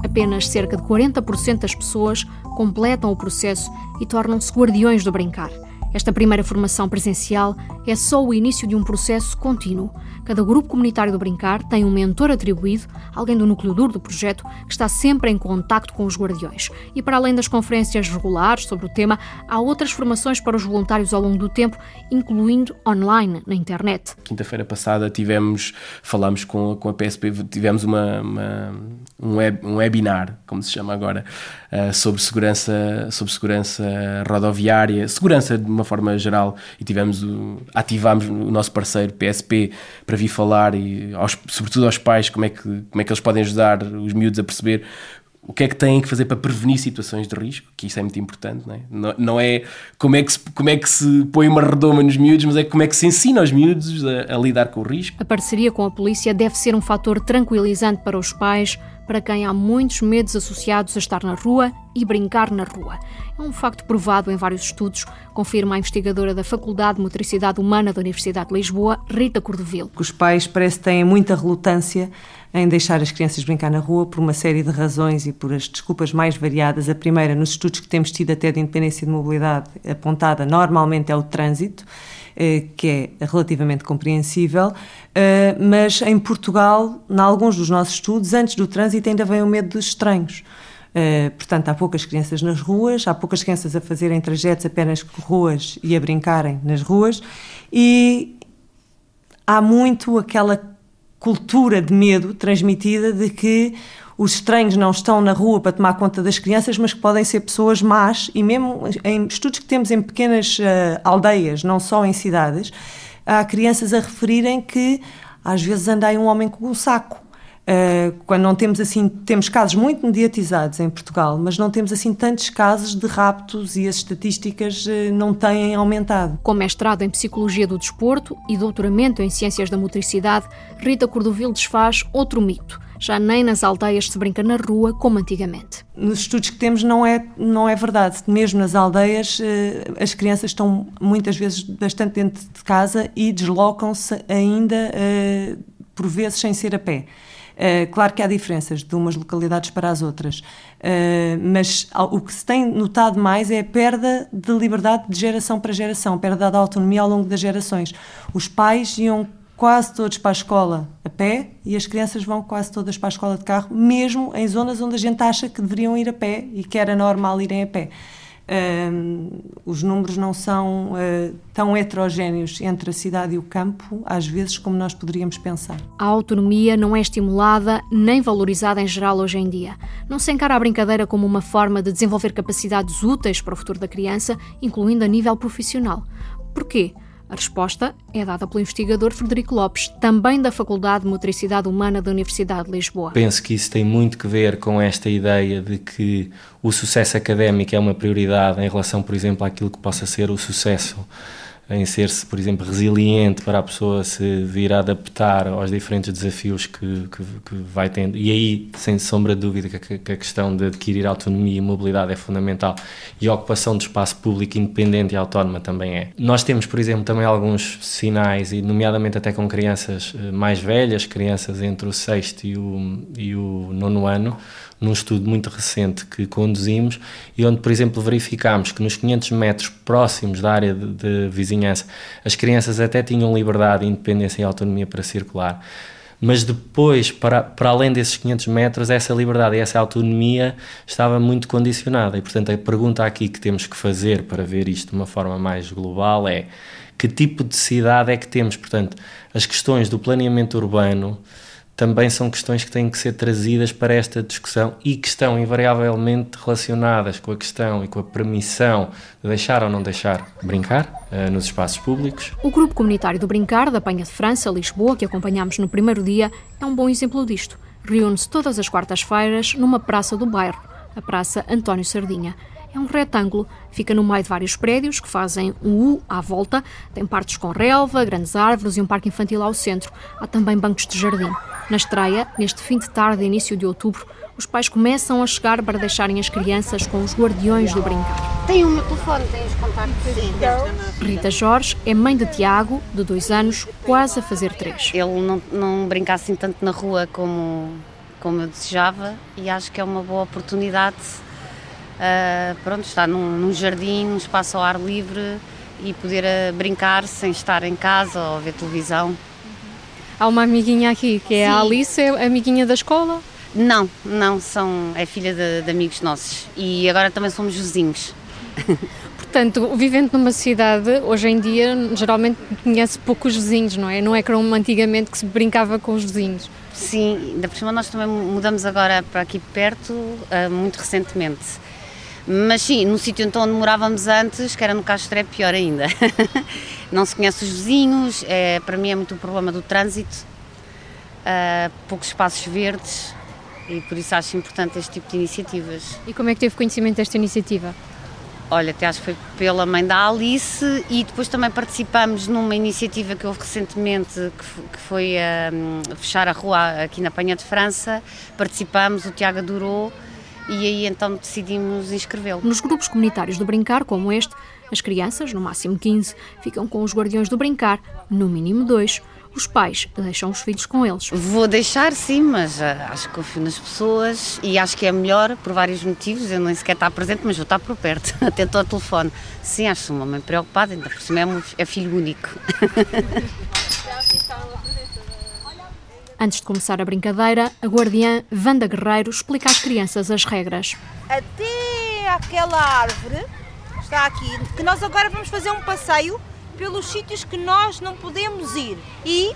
Apenas cerca de 40% das pessoas completam o processo e tornam-se guardiões do brincar. Esta primeira formação presencial é só o início de um processo contínuo. Cada grupo comunitário do Brincar tem um mentor atribuído, alguém do núcleo duro do projeto, que está sempre em contacto com os guardiões. E para além das conferências regulares sobre o tema, há outras formações para os voluntários ao longo do tempo, incluindo online, na internet. Quinta-feira passada tivemos, falamos com, com a PSP, tivemos uma, uma um, web, um webinar, como se chama agora, uh, sobre, segurança, sobre segurança rodoviária, segurança de uma forma geral, e tivemos o, ativámos o nosso parceiro PSP para vir falar e aos, sobretudo aos pais como é que como é que eles podem ajudar os miúdos a perceber o que é que têm que fazer para prevenir situações de risco, que isso é muito importante, não é? Não, não é como é, que se, como é que se põe uma redoma nos miúdos, mas é como é que se ensina aos miúdos a, a lidar com o risco. A parceria com a polícia deve ser um fator tranquilizante para os pais, para quem há muitos medos associados a estar na rua e brincar na rua. É um facto provado em vários estudos, confirma a investigadora da Faculdade de Motricidade Humana da Universidade de Lisboa, Rita Cordovil. Os pais parece que têm muita relutância em deixar as crianças brincar na rua por uma série de razões e por as desculpas mais variadas. A primeira, nos estudos que temos tido até de independência de mobilidade apontada, normalmente é o trânsito eh, que é relativamente compreensível, eh, mas em Portugal, em alguns dos nossos estudos, antes do trânsito ainda vem o medo dos estranhos. Uh, portanto, há poucas crianças nas ruas, há poucas crianças a fazerem trajetos apenas ruas e a brincarem nas ruas, e há muito aquela cultura de medo transmitida de que os estranhos não estão na rua para tomar conta das crianças, mas que podem ser pessoas más, e mesmo em estudos que temos em pequenas uh, aldeias, não só em cidades, há crianças a referirem que às vezes anda aí um homem com um saco. Uh, quando não temos assim, temos casos muito mediatizados em Portugal, mas não temos assim tantos casos de raptos e as estatísticas uh, não têm aumentado. Com mestrado em Psicologia do Desporto e doutoramento em Ciências da Motricidade, Rita Cordovil desfaz outro mito já nem nas aldeias se brinca na rua como antigamente. Nos estudos que temos não é, não é verdade. Mesmo nas aldeias, eh, as crianças estão muitas vezes bastante dentro de casa e deslocam-se ainda, eh, por vezes, sem ser a pé. Uh, claro que há diferenças de umas localidades para as outras, uh, mas o que se tem notado mais é a perda de liberdade de geração para geração, a perda da autonomia ao longo das gerações. Os pais iam quase todos para a escola a pé e as crianças vão quase todas para a escola de carro, mesmo em zonas onde a gente acha que deveriam ir a pé e que era normal irem a pé. Os números não são uh, tão heterogéneos entre a cidade e o campo, às vezes, como nós poderíamos pensar. A autonomia não é estimulada nem valorizada em geral hoje em dia. Não se encara a brincadeira como uma forma de desenvolver capacidades úteis para o futuro da criança, incluindo a nível profissional. Porquê? A resposta é dada pelo investigador Frederico Lopes, também da Faculdade de Motricidade Humana da Universidade de Lisboa. Penso que isso tem muito que ver com esta ideia de que o sucesso académico é uma prioridade em relação, por exemplo, àquilo que possa ser o sucesso em ser-se, por exemplo, resiliente para a pessoa se vir a adaptar aos diferentes desafios que, que, que vai tendo. E aí, sem sombra de dúvida, que, que, a questão de adquirir autonomia e mobilidade é fundamental e a ocupação de espaço público independente e autónoma também é. Nós temos, por exemplo, também alguns sinais, e nomeadamente até com crianças eh, mais velhas, crianças entre o sexto e o, e o nono ano, num estudo muito recente que conduzimos e onde, por exemplo, verificámos que nos 500 metros próximos da área de, de vizinhança as crianças até tinham liberdade, independência e autonomia para circular. Mas depois, para, para além desses 500 metros, essa liberdade e essa autonomia estava muito condicionada. E, portanto, a pergunta aqui que temos que fazer para ver isto de uma forma mais global é que tipo de cidade é que temos? Portanto, as questões do planeamento urbano, também são questões que têm que ser trazidas para esta discussão e que estão invariavelmente relacionadas com a questão e com a permissão de deixar ou não deixar brincar uh, nos espaços públicos. O Grupo Comunitário do Brincar da Penha de França, Lisboa, que acompanhamos no primeiro dia, é um bom exemplo disto. Reúne-se todas as quartas-feiras numa praça do bairro, a Praça António Sardinha. É um retângulo, fica no meio de vários prédios que fazem um U à volta, tem partes com relva, grandes árvores e um parque infantil ao centro. Há também bancos de jardim. Na estreia, neste fim de tarde, início de outubro, os pais começam a chegar para deixarem as crianças com os guardiões do brincar. Tem o meu telefone, tem os contactos. Rita Jorge é mãe de Tiago, de dois anos, quase a fazer três. Ele não, não brinca assim tanto na rua como, como eu desejava e acho que é uma boa oportunidade uh, pronto, estar num, num, jardim, num espaço ao ar livre e poder uh, brincar sem estar em casa ou ver televisão. Há uma amiguinha aqui que é Sim. a Alice, é amiguinha da escola? Não, não, são, é filha de, de amigos nossos e agora também somos vizinhos. Portanto, vivendo numa cidade, hoje em dia, geralmente conhece poucos vizinhos, não é? Não é como antigamente que se brincava com os vizinhos. Sim, ainda por cima nós também mudamos agora para aqui perto, uh, muito recentemente. Mas sim, no sítio então onde morávamos antes, que era no Castro, é pior ainda. não se conhece os vizinhos, é, para mim é muito o problema do trânsito, uh, poucos espaços verdes e por isso acho importante este tipo de iniciativas. E como é que teve conhecimento desta iniciativa? Olha, até acho que foi pela mãe da Alice e depois também participamos numa iniciativa que houve recentemente, que foi a fechar a rua aqui na Penha de França. Participamos, o Tiago adorou e aí então decidimos inscrevê-lo. Nos grupos comunitários do Brincar, como este, as crianças, no máximo 15, ficam com os guardiões do Brincar, no mínimo dois, os pais deixam os filhos com eles. Vou deixar sim, mas uh, acho que confio nas pessoas e acho que é melhor por vários motivos. Eu nem sequer estar presente, mas vou estar por perto, até estou ao telefone. Sim, acho uma mãe preocupada, ainda por cima é, é filho único. Antes de começar a brincadeira, a guardiã Wanda Guerreiro explica às crianças as regras. Até aquela árvore, está aqui, que nós agora vamos fazer um passeio pelos sítios que nós não podemos ir. E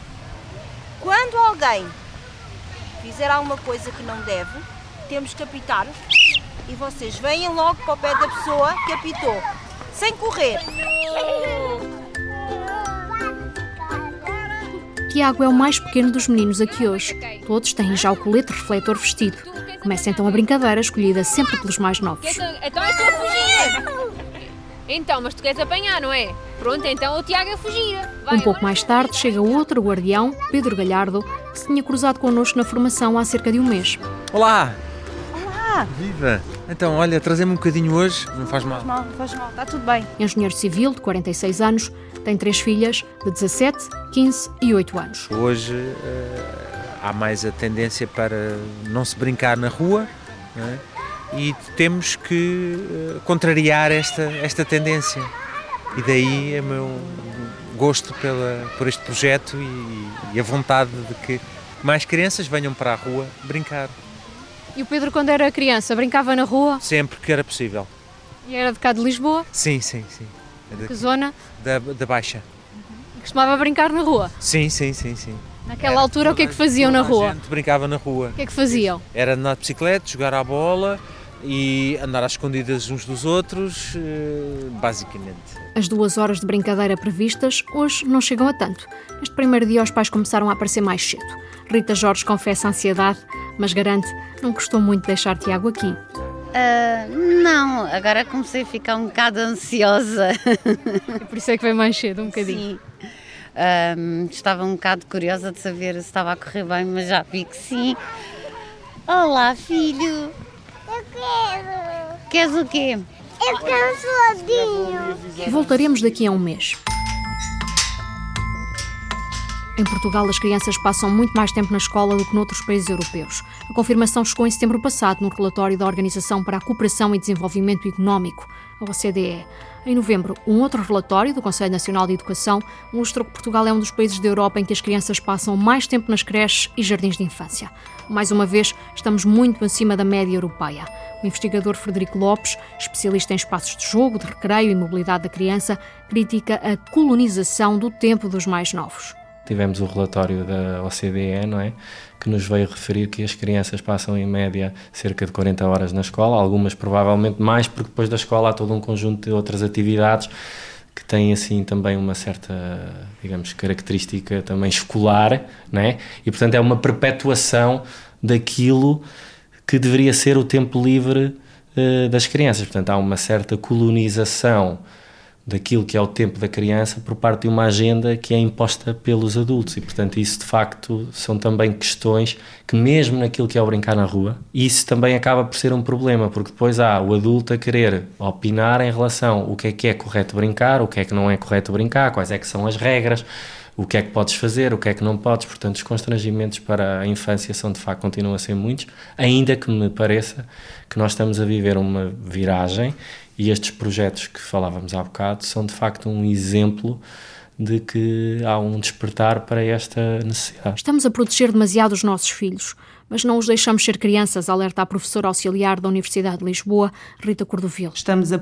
quando alguém fizer alguma coisa que não deve, temos que apitar e vocês vêm logo para o pé da pessoa que apitou, sem correr. Tiago é o mais pequeno dos meninos aqui hoje. Todos têm já o colete refletor vestido. Começa então a brincadeira, escolhida sempre pelos mais novos. Então estou a fugir! Então, mas tu queres apanhar, não é? Pronto, então o Tiago a fugir. Vai, um pouco mais tarde chega outro guardião, Pedro Galhardo, que se tinha cruzado connosco na formação há cerca de um mês. Olá! Olá! Viva! Então, olha, trazei-me um bocadinho hoje, não faz mal. Não faz mal, não faz mal, está tudo bem. Engenheiro civil, de 46 anos, tem três filhas, de 17, 15 e 8 anos. Hoje uh, há mais a tendência para não se brincar na rua, é? e temos que uh, contrariar esta, esta tendência. E daí é o meu gosto pela, por este projeto e, e a vontade de que mais crianças venham para a rua brincar. E o Pedro, quando era criança, brincava na rua? Sempre que era possível. E era de cá de Lisboa? Sim, sim, sim. É que zona? Da, da Baixa. Costumava brincar na rua? Sim, sim, sim, sim. Naquela era, altura, o que é que faziam na rua? A gente brincava na rua. O que é que faziam? Era andar de bicicleta, jogar à bola, e andar às escondidas uns dos outros, eh, basicamente. As duas horas de brincadeira previstas hoje não chegam a tanto. Este primeiro dia os pais começaram a aparecer mais cedo. Rita Jorge confessa a ansiedade, mas garante não gostou muito de deixar Tiago aqui. Uh, não, agora comecei a ficar um bocado ansiosa. E por isso é que veio mais cedo, um bocadinho. Sim. Uh, estava um bocado curiosa de saber se estava a correr bem, mas já vi que sim. Olá, filho! Eu quero. Queres o quê? Eu quero sozinho. Voltaremos daqui a um mês. Em Portugal, as crianças passam muito mais tempo na escola do que noutros países europeus. A confirmação chegou em setembro passado no relatório da Organização para a Cooperação e Desenvolvimento Económico, a OCDE. Em novembro, um outro relatório do Conselho Nacional de Educação mostrou que Portugal é um dos países da Europa em que as crianças passam mais tempo nas creches e jardins de infância. Mais uma vez, estamos muito acima da média europeia. O investigador Frederico Lopes, especialista em espaços de jogo, de recreio e mobilidade da criança, critica a colonização do tempo dos mais novos. Tivemos o relatório da OCDE, não é? Que nos veio referir que as crianças passam em média cerca de 40 horas na escola, algumas provavelmente mais, porque depois da escola há todo um conjunto de outras atividades que têm assim também uma certa, digamos, característica também escolar, né? E portanto é uma perpetuação daquilo que deveria ser o tempo livre uh, das crianças. Portanto há uma certa colonização daquilo que é o tempo da criança por parte de uma agenda que é imposta pelos adultos. E portanto isso de facto são também questões que mesmo naquilo que é o brincar na rua isso também acaba por ser um problema porque depois há o adulto a querer opinar em relação o que é que é correto brincar o que é que não é correto brincar quais é que são as regras o que é que podes fazer, o que é que não podes, portanto os constrangimentos para a infância são de facto continuam a ser muitos, ainda que me pareça que nós estamos a viver uma viragem e estes projetos que falávamos há bocado são de facto um exemplo de que há um despertar para esta necessidade. Estamos a proteger demasiado os nossos filhos, mas não os deixamos ser crianças, alerta a professora auxiliar da Universidade de Lisboa, Rita Cordovil. Estamos a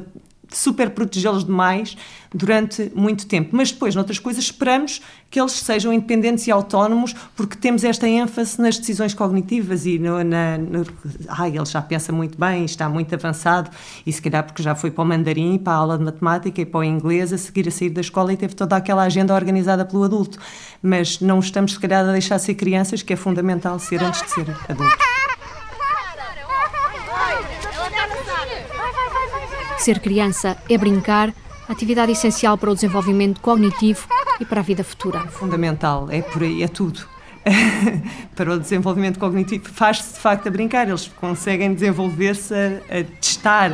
super protegê-los demais durante muito tempo. Mas depois, noutras coisas, esperamos que eles sejam independentes e autónomos porque temos esta ênfase nas decisões cognitivas e no, na, no, ai, ele já pensa muito bem, está muito avançado e se calhar porque já foi para o mandarim, para a aula de matemática e para o inglês a seguir a sair da escola e teve toda aquela agenda organizada pelo adulto. Mas não estamos se calhar a deixar ser crianças, que é fundamental ser antes de ser adulto. Ser criança é brincar, atividade essencial para o desenvolvimento cognitivo e para a vida futura. Fundamental, é por aí, é tudo. para o desenvolvimento cognitivo faz-se de facto a brincar, eles conseguem desenvolver-se a, a, testar,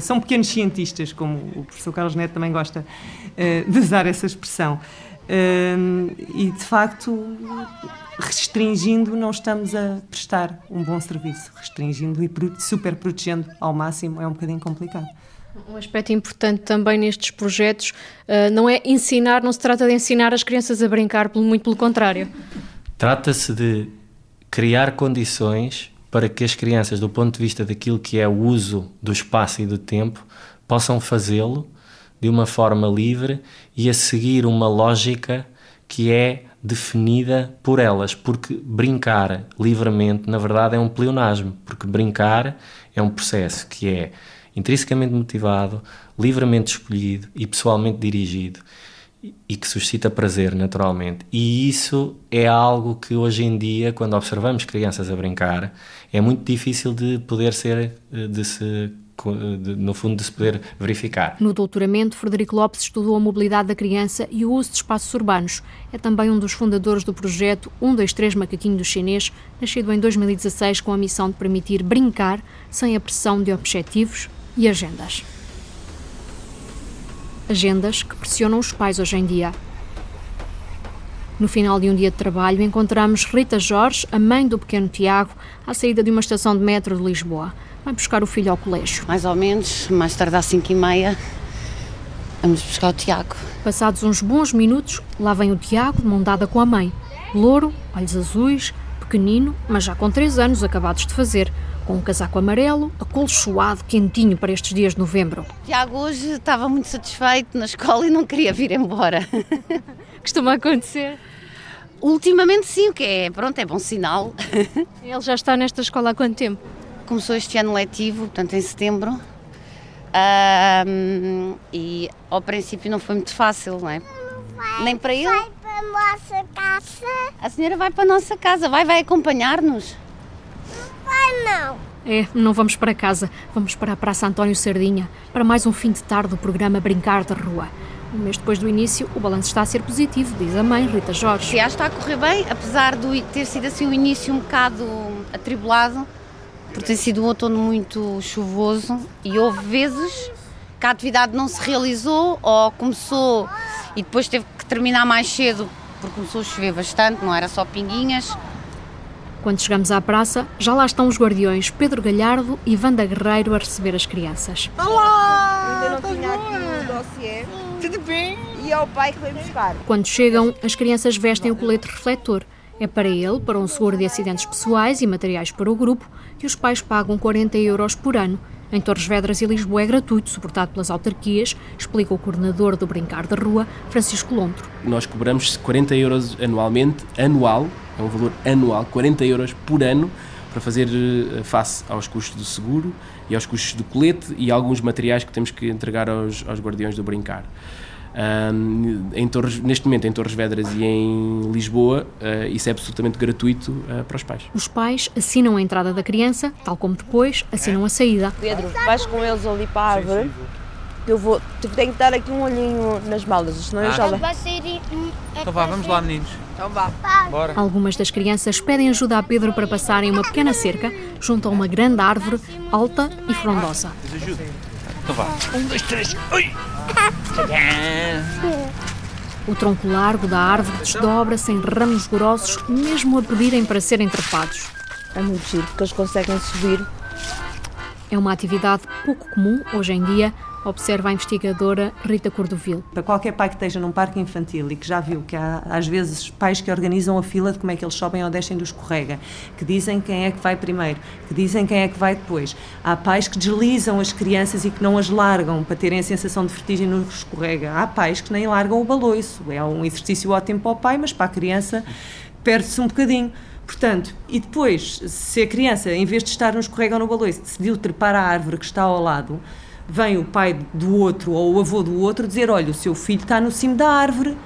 são pequenos cientistas, como o professor Carlos Neto também gosta uh, de usar essa expressão. Uh, e de facto, restringindo, não estamos a prestar um bom serviço. Restringindo e super protegendo ao máximo é um bocadinho complicado. Um aspecto importante também nestes projetos uh, não é ensinar, não se trata de ensinar as crianças a brincar, muito pelo contrário. Trata-se de criar condições para que as crianças, do ponto de vista daquilo que é o uso do espaço e do tempo, possam fazê-lo de uma forma livre e a seguir uma lógica que é definida por elas, porque brincar livremente, na verdade, é um pleonasmo, porque brincar é um processo que é intrinsecamente motivado, livremente escolhido e pessoalmente dirigido e que suscita prazer naturalmente. E isso é algo que hoje em dia, quando observamos crianças a brincar, é muito difícil de poder ser de se no fundo de se poder verificar. No doutoramento, Frederico Lopes estudou a mobilidade da criança e o uso de espaços urbanos. É também um dos fundadores do projeto 123 Macaquinho do Chinês, nascido em 2016 com a missão de permitir brincar sem a pressão de objetivos e agendas. Agendas que pressionam os pais hoje em dia. No final de um dia de trabalho, encontramos Rita Jorge, a mãe do pequeno Tiago, à saída de uma estação de metro de Lisboa. Vai buscar o filho ao colégio. Mais ou menos, mais tarde às 5 e meia, vamos buscar o Tiago. Passados uns bons minutos, lá vem o Tiago, de mão dada com a mãe. Louro, olhos azuis, pequenino, mas já com 3 anos acabados de fazer com um casaco amarelo, acolchoado, quentinho para estes dias de novembro. Tiago hoje estava muito satisfeito na escola e não queria vir embora. Costuma acontecer? Ultimamente sim, o que é, pronto, é bom sinal. Ele já está nesta escola há quanto tempo? Começou este ano letivo, portanto em setembro. Um, e ao princípio não foi muito fácil, não é? Vai, Nem para ele. Vai para a nossa casa. A senhora vai para a nossa casa, vai, vai acompanhar-nos. Vai não. É, não vamos para casa, vamos para a Praça António Sardinha, para mais um fim de tarde do programa Brincar da Rua. Um mês depois do início, o balanço está a ser positivo, diz a mãe, Rita Jorge. Já está a correr bem, apesar de ter sido assim o início um bocado atribulado, por ter sido um outono muito chuvoso e houve vezes que a atividade não se realizou ou começou e depois teve que terminar mais cedo porque começou a chover bastante, não era só pinguinhas. Quando chegamos à praça, já lá estão os guardiões Pedro Galhardo e Wanda Guerreiro a receber as crianças. Olá! Ainda não tinha aqui o dossiê. Tudo bem? E é o pai que vem buscar. Quando chegam, as crianças vestem o colete refletor. É para ele, para um seguro de acidentes pessoais e materiais para o grupo, que os pais pagam 40 euros por ano. Em Torres Vedras e Lisboa é gratuito, suportado pelas autarquias, explica o coordenador do Brincar da Rua, Francisco Lontro. Nós cobramos 40 euros anualmente, anual, é um valor anual, 40 euros por ano, para fazer face aos custos do seguro e aos custos do colete e alguns materiais que temos que entregar aos, aos guardiões do Brincar. Um, em Torres, neste momento em Torres Vedras e em Lisboa, uh, isso é absolutamente gratuito uh, para os pais. Os pais assinam a entrada da criança, tal como depois assinam a saída. Pedro, vais com eles ali para a árvore. Eu vou, tenho que dar aqui um olhinho nas malas, senão eu já lá. Então vá, vamos lá, meninos. Então vá. Bora. Algumas das crianças pedem ajuda a Pedro para passarem uma pequena cerca junto a uma grande árvore alta e frondosa. Ajuda. Então vá. Um, dois, três. Ui! O tronco largo da árvore desdobra-se em ramos grossos, mesmo a pedirem para serem trepados. É muito giro, porque eles conseguem subir. É uma atividade pouco comum hoje em dia, observa a investigadora Rita Cordovil. Para qualquer pai que esteja num parque infantil e que já viu que há às vezes pais que organizam a fila de como é que eles sobem ou descem do escorrega, que dizem quem é que vai primeiro, que dizem quem é que vai depois. Há pais que deslizam as crianças e que não as largam para terem a sensação de vertigem no escorrega. Há pais que nem largam o baloiço. É um exercício ótimo para o pai, mas para a criança perde-se um bocadinho. Portanto, e depois, se a criança, em vez de estar no escorrega ou no baloiço, decidiu trepar a árvore que está ao lado, vem o pai do outro ou o avô do outro dizer: olha, o seu filho está no cimo da árvore,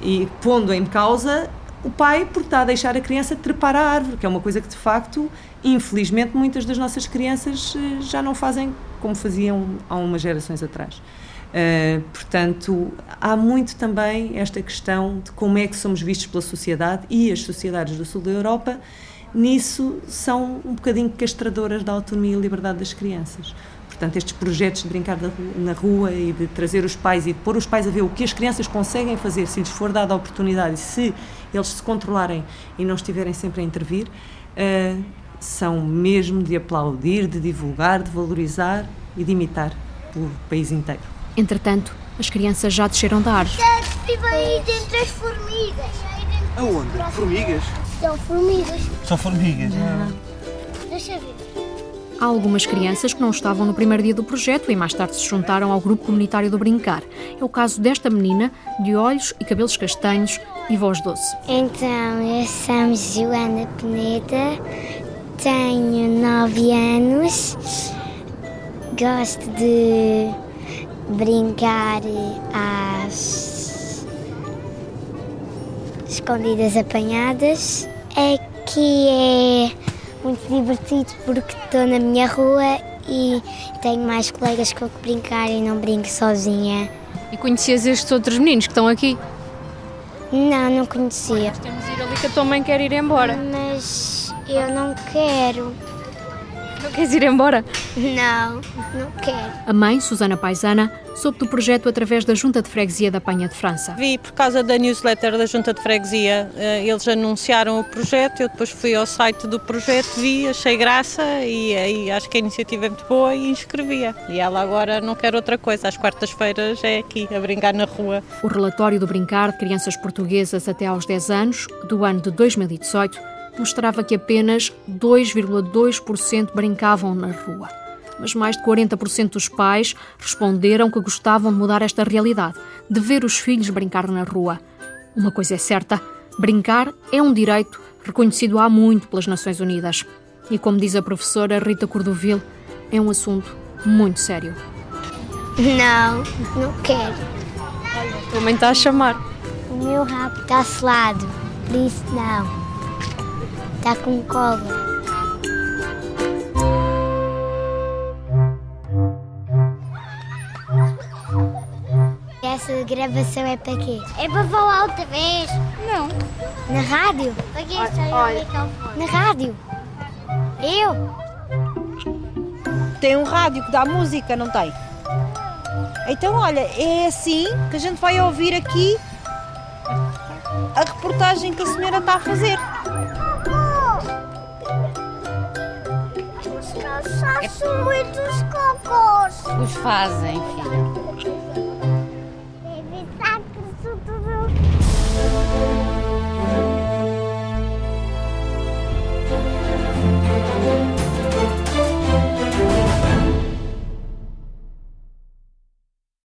e pondo em causa o pai por estar a deixar a criança trepar a árvore, que é uma coisa que de facto, infelizmente, muitas das nossas crianças eh, já não fazem como faziam há umas gerações atrás. Uh, portanto, há muito também esta questão de como é que somos vistos pela sociedade e as sociedades do sul da Europa nisso são um bocadinho castradoras da autonomia e liberdade das crianças. Portanto, estes projetos de brincar na rua e de trazer os pais e de pôr os pais a ver o que as crianças conseguem fazer se lhes for dada a oportunidade, se eles se controlarem e não estiverem sempre a intervir, uh, são mesmo de aplaudir, de divulgar, de valorizar e de imitar o país inteiro. Entretanto, as crianças já desceram da árvore. Estive aí dentro das formigas. Aonde? Formigas? São formigas. São formigas? Não. Deixa ver. Há algumas crianças que não estavam no primeiro dia do projeto e mais tarde se juntaram ao grupo comunitário do Brincar. É o caso desta menina, de olhos e cabelos castanhos e voz doce. Então, eu sou Joana Peneda, tenho 9 anos, gosto de brincar às escondidas apanhadas. Aqui é muito divertido porque estou na minha rua e tenho mais colegas com que brincar e não brinco sozinha. E conhecias estes outros meninos que estão aqui? Não, não conhecia. Nós temos de ir ali que a tua mãe quer ir embora. Mas eu não quero. Não queres ir embora? Não, não quero. A mãe, Susana Paisana, soube do projeto através da Junta de Freguesia da Panha de França. Vi por causa da newsletter da Junta de Freguesia, eh, eles anunciaram o projeto, eu depois fui ao site do projeto, vi, achei graça e aí acho que a iniciativa é muito boa e inscrevia. E ela agora não quer outra coisa, às quartas-feiras é aqui, a brincar na rua. O relatório do Brincar de Crianças Portuguesas até aos 10 anos, do ano de 2018, mostrava que apenas 2,2% brincavam na rua. Mas mais de 40% dos pais responderam que gostavam de mudar esta realidade, de ver os filhos brincar na rua. Uma coisa é certa: brincar é um direito reconhecido há muito pelas Nações Unidas. E como diz a professora Rita Cordovil, é um assunto muito sério. Não, não quero. A tua mãe está a chamar. O meu rabo está selado, por isso não. Está com cola. Essa gravação é para quê? É para falar outra vez. Não. Na rádio? Para que Olha, olha. Na rádio? Eu? Tem um rádio que dá música, não tem? Então, olha, é assim que a gente vai ouvir aqui a reportagem que a senhora está a fazer. faço muitos cocôs. Os fazem, filha.